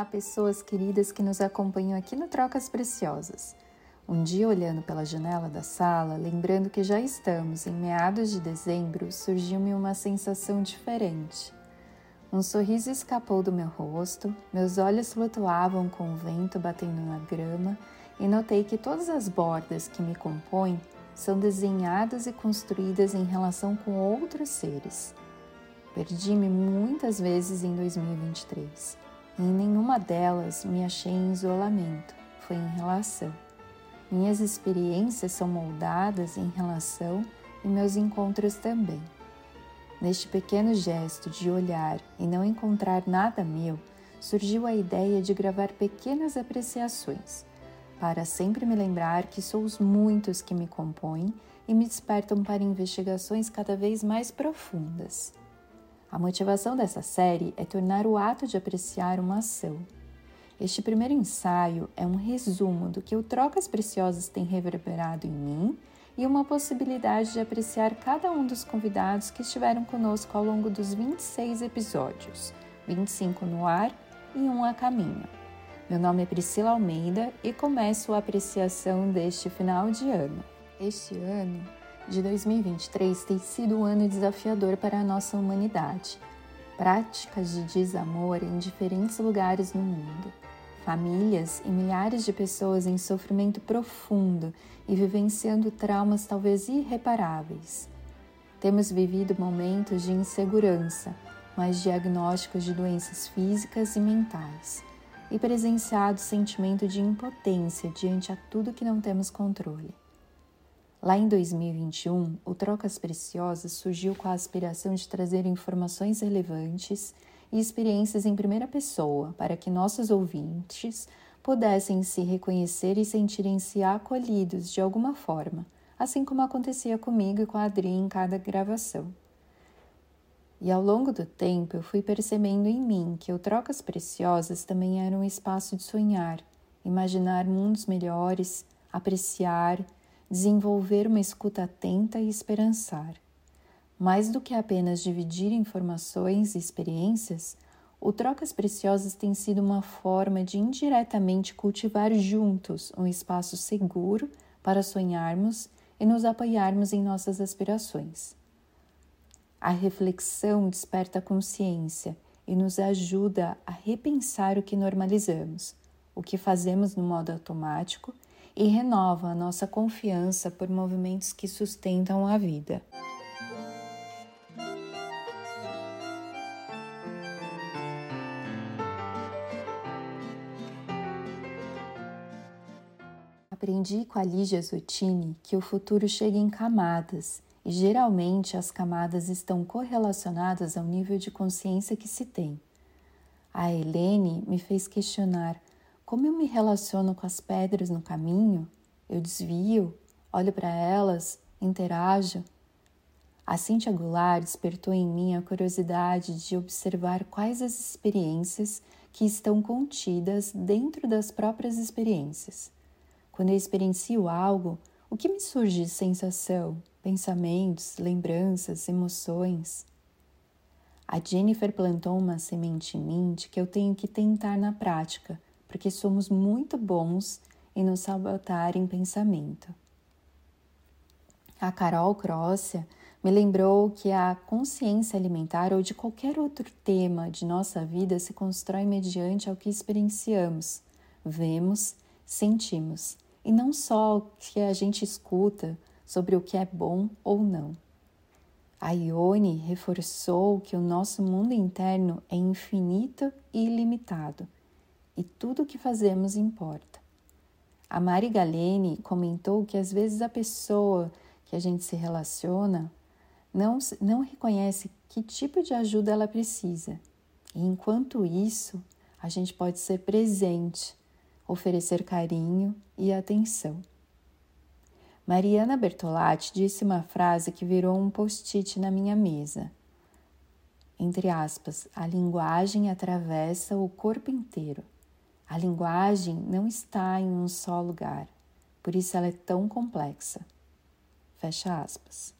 Olá, pessoas queridas que nos acompanham aqui no Trocas Preciosas. Um dia, olhando pela janela da sala, lembrando que já estamos em meados de dezembro, surgiu-me uma sensação diferente. Um sorriso escapou do meu rosto, meus olhos flutuavam com o vento batendo na grama e notei que todas as bordas que me compõem são desenhadas e construídas em relação com outros seres. Perdi-me muitas vezes em 2023 e em nenhuma delas me achei em isolamento, foi em relação. Minhas experiências são moldadas em relação e meus encontros também. Neste pequeno gesto de olhar e não encontrar nada meu, surgiu a ideia de gravar pequenas apreciações, para sempre me lembrar que sou os muitos que me compõem e me despertam para investigações cada vez mais profundas. A motivação dessa série é tornar o ato de apreciar uma ação. Este primeiro ensaio é um resumo do que o Trocas Preciosas tem reverberado em mim e uma possibilidade de apreciar cada um dos convidados que estiveram conosco ao longo dos 26 episódios, 25 no ar e um a caminho. Meu nome é Priscila Almeida e começo a apreciação deste final de ano. Este ano de 2023 tem sido um ano desafiador para a nossa humanidade. Práticas de desamor em diferentes lugares no mundo. Famílias e milhares de pessoas em sofrimento profundo e vivenciando traumas talvez irreparáveis. Temos vivido momentos de insegurança, mais diagnósticos de doenças físicas e mentais, e presenciado sentimento de impotência diante a tudo que não temos controle. Lá em 2021, o Trocas Preciosas surgiu com a aspiração de trazer informações relevantes e experiências em primeira pessoa para que nossos ouvintes pudessem se reconhecer e sentirem-se acolhidos de alguma forma, assim como acontecia comigo e com a Adri em cada gravação. E ao longo do tempo eu fui percebendo em mim que o Trocas Preciosas também era um espaço de sonhar, imaginar mundos melhores, apreciar desenvolver uma escuta atenta e esperançar. Mais do que apenas dividir informações e experiências, o Trocas Preciosas tem sido uma forma de indiretamente cultivar juntos um espaço seguro para sonharmos e nos apoiarmos em nossas aspirações. A reflexão desperta a consciência e nos ajuda a repensar o que normalizamos, o que fazemos no modo automático e renova a nossa confiança por movimentos que sustentam a vida. Aprendi com a Lígia Zottini que o futuro chega em camadas e geralmente as camadas estão correlacionadas ao nível de consciência que se tem. A Helene me fez questionar como eu me relaciono com as pedras no caminho? Eu desvio, olho para elas, interajo. A Cintia Goulart despertou em mim a curiosidade de observar quais as experiências que estão contidas dentro das próprias experiências. Quando eu experiencio algo, o que me surge de sensação, pensamentos, lembranças, emoções? A Jennifer plantou uma semente em mim de que eu tenho que tentar na prática porque somos muito bons em nos sabotar em pensamento. A Carol Crossia me lembrou que a consciência alimentar ou de qualquer outro tema de nossa vida se constrói mediante ao que experienciamos, vemos, sentimos, e não só o que a gente escuta sobre o que é bom ou não. A Ione reforçou que o nosso mundo interno é infinito e ilimitado e tudo o que fazemos importa. A Mari Galene comentou que às vezes a pessoa que a gente se relaciona não, não reconhece que tipo de ajuda ela precisa. E enquanto isso, a gente pode ser presente, oferecer carinho e atenção. Mariana Bertolatti disse uma frase que virou um post-it na minha mesa. Entre aspas, a linguagem atravessa o corpo inteiro. A linguagem não está em um só lugar, por isso ela é tão complexa. Fecha aspas.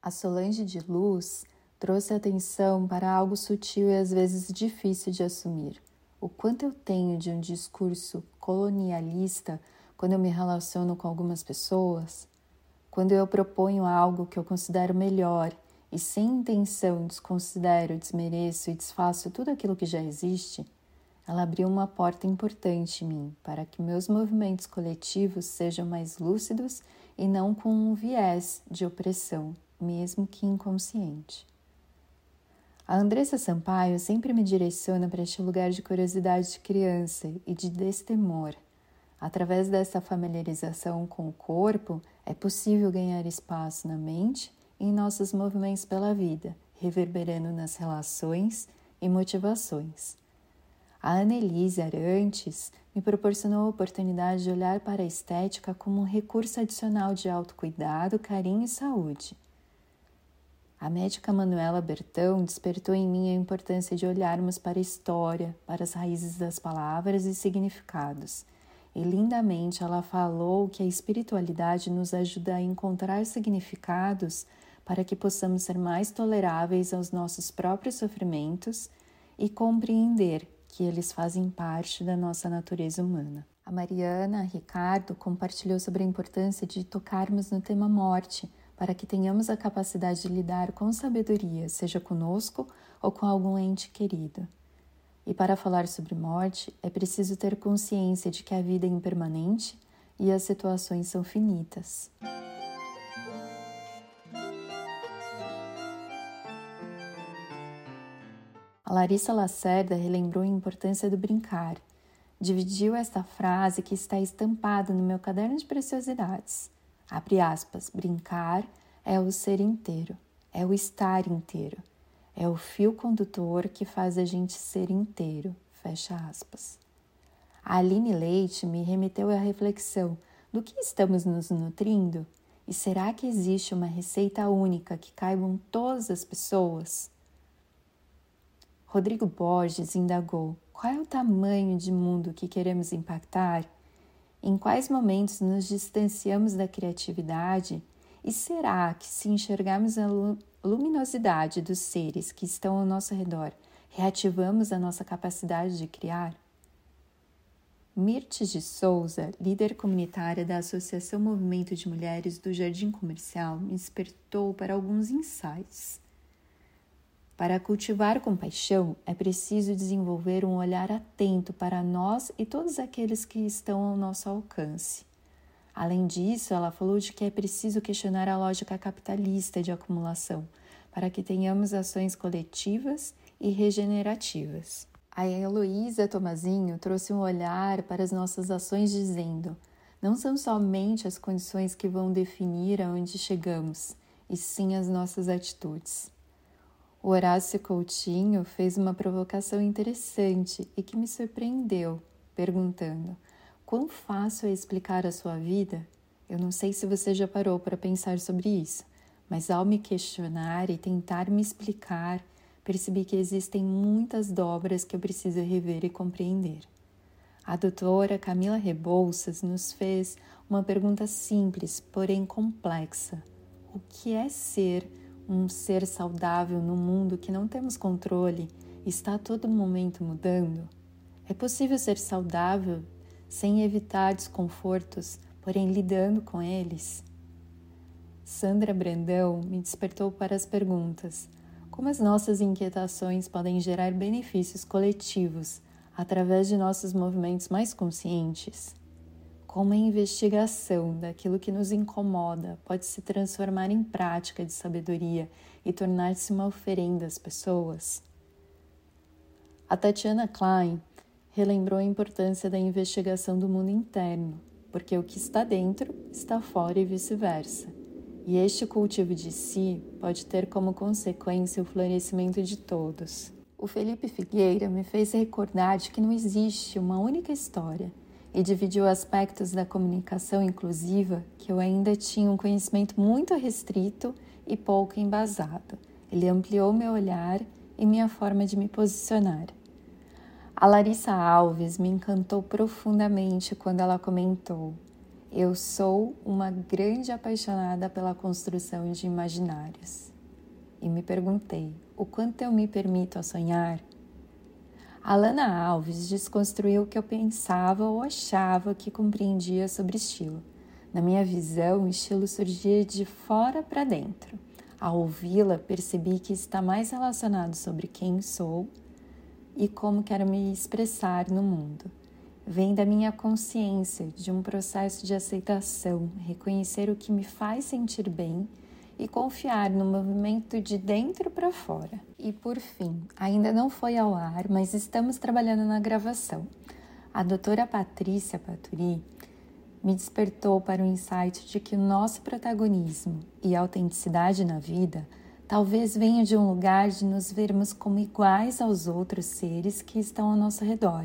A Solange de Luz trouxe atenção para algo sutil e às vezes difícil de assumir: o quanto eu tenho de um discurso colonialista quando eu me relaciono com algumas pessoas, quando eu proponho algo que eu considero melhor e sem intenção desconsidero, desmereço e desfaço tudo aquilo que já existe, ela abriu uma porta importante em mim para que meus movimentos coletivos sejam mais lúcidos e não com um viés de opressão, mesmo que inconsciente. A Andressa Sampaio sempre me direciona para este lugar de curiosidade de criança e de destemor. Através dessa familiarização com o corpo, é possível ganhar espaço na mente em nossos movimentos pela vida, reverberando nas relações e motivações. A Annelise Arantes me proporcionou a oportunidade de olhar para a estética como um recurso adicional de autocuidado, carinho e saúde. A médica Manuela Bertão despertou em mim a importância de olharmos para a história, para as raízes das palavras e significados. E lindamente ela falou que a espiritualidade nos ajuda a encontrar significados para que possamos ser mais toleráveis aos nossos próprios sofrimentos e compreender que eles fazem parte da nossa natureza humana. A Mariana Ricardo compartilhou sobre a importância de tocarmos no tema morte, para que tenhamos a capacidade de lidar com sabedoria, seja conosco ou com algum ente querido. E para falar sobre morte, é preciso ter consciência de que a vida é impermanente e as situações são finitas. A Larissa Lacerda relembrou a importância do brincar. Dividiu esta frase que está estampada no meu caderno de preciosidades. Abre aspas, brincar é o ser inteiro, é o estar inteiro, é o fio condutor que faz a gente ser inteiro. Fecha aspas. A Aline Leite me remeteu à reflexão do que estamos nos nutrindo e será que existe uma receita única que caibam todas as pessoas? Rodrigo Borges indagou: qual é o tamanho de mundo que queremos impactar? Em quais momentos nos distanciamos da criatividade? E será que, se enxergarmos a luminosidade dos seres que estão ao nosso redor, reativamos a nossa capacidade de criar? Mirtes de Souza, líder comunitária da Associação Movimento de Mulheres do Jardim Comercial, me despertou para alguns insights. Para cultivar compaixão, é preciso desenvolver um olhar atento para nós e todos aqueles que estão ao nosso alcance. Além disso, ela falou de que é preciso questionar a lógica capitalista de acumulação, para que tenhamos ações coletivas e regenerativas. A Heloísa Tomazinho trouxe um olhar para as nossas ações, dizendo: não são somente as condições que vão definir aonde chegamos, e sim as nossas atitudes. O Horácio Coutinho fez uma provocação interessante e que me surpreendeu, perguntando: Quão fácil é explicar a sua vida? Eu não sei se você já parou para pensar sobre isso, mas ao me questionar e tentar me explicar, percebi que existem muitas dobras que eu preciso rever e compreender. A doutora Camila Rebouças nos fez uma pergunta simples, porém complexa: O que é ser um ser saudável no mundo que não temos controle está a todo momento mudando? É possível ser saudável sem evitar desconfortos, porém lidando com eles? Sandra Brandão me despertou para as perguntas: como as nossas inquietações podem gerar benefícios coletivos através de nossos movimentos mais conscientes? Como a investigação daquilo que nos incomoda pode se transformar em prática de sabedoria e tornar-se uma oferenda às pessoas? A Tatiana Klein relembrou a importância da investigação do mundo interno, porque o que está dentro está fora e vice-versa. E este cultivo de si pode ter como consequência o florescimento de todos. O Felipe Figueira me fez recordar de que não existe uma única história e dividiu aspectos da comunicação inclusiva que eu ainda tinha um conhecimento muito restrito e pouco embasado. Ele ampliou meu olhar e minha forma de me posicionar. A Larissa Alves me encantou profundamente quando ela comentou: Eu sou uma grande apaixonada pela construção de imaginários. E me perguntei: o quanto eu me permito a sonhar? Alana Alves desconstruiu o que eu pensava ou achava que compreendia sobre estilo. Na minha visão, o estilo surgia de fora para dentro. Ao ouvi-la, percebi que está mais relacionado sobre quem sou e como quero me expressar no mundo. Vem da minha consciência, de um processo de aceitação, reconhecer o que me faz sentir bem e confiar no movimento de dentro para fora. E por fim, ainda não foi ao ar, mas estamos trabalhando na gravação. A doutora Patrícia Paturi me despertou para o insight de que o nosso protagonismo e autenticidade na vida talvez venha de um lugar de nos vermos como iguais aos outros seres que estão ao nosso redor.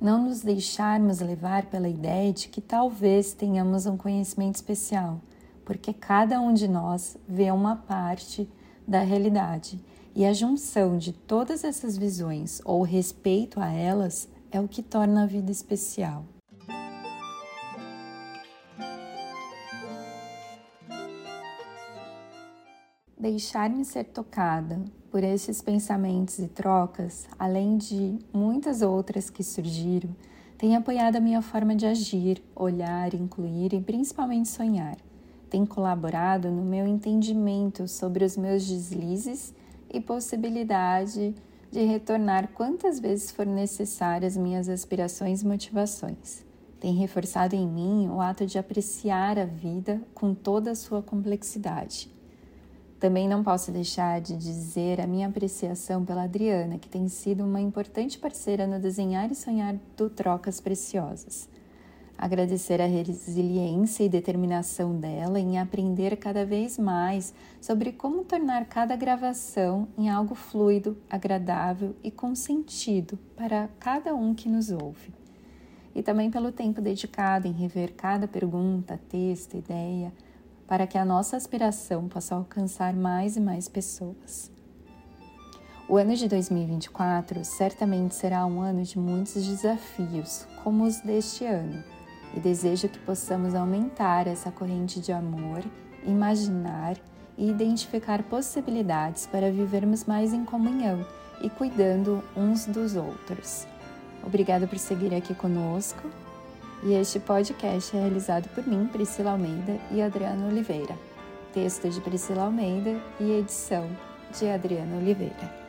Não nos deixarmos levar pela ideia de que talvez tenhamos um conhecimento especial porque cada um de nós vê uma parte da realidade e a junção de todas essas visões ou respeito a elas é o que torna a vida especial. Deixar-me ser tocada por esses pensamentos e trocas, além de muitas outras que surgiram, tem apoiado a minha forma de agir, olhar, incluir e principalmente sonhar tem colaborado no meu entendimento sobre os meus deslizes e possibilidade de retornar quantas vezes for necessário as minhas aspirações e motivações. Tem reforçado em mim o ato de apreciar a vida com toda a sua complexidade. Também não posso deixar de dizer a minha apreciação pela Adriana, que tem sido uma importante parceira no desenhar e sonhar do Trocas Preciosas agradecer a resiliência e determinação dela em aprender cada vez mais sobre como tornar cada gravação em algo fluido, agradável e com sentido para cada um que nos ouve. E também pelo tempo dedicado em rever cada pergunta, texto, ideia, para que a nossa aspiração possa alcançar mais e mais pessoas. O ano de 2024 certamente será um ano de muitos desafios, como os deste ano e desejo que possamos aumentar essa corrente de amor, imaginar e identificar possibilidades para vivermos mais em comunhão e cuidando uns dos outros. Obrigada por seguir aqui conosco. E este podcast é realizado por mim, Priscila Almeida e Adriana Oliveira. Texto de Priscila Almeida e edição de Adriana Oliveira.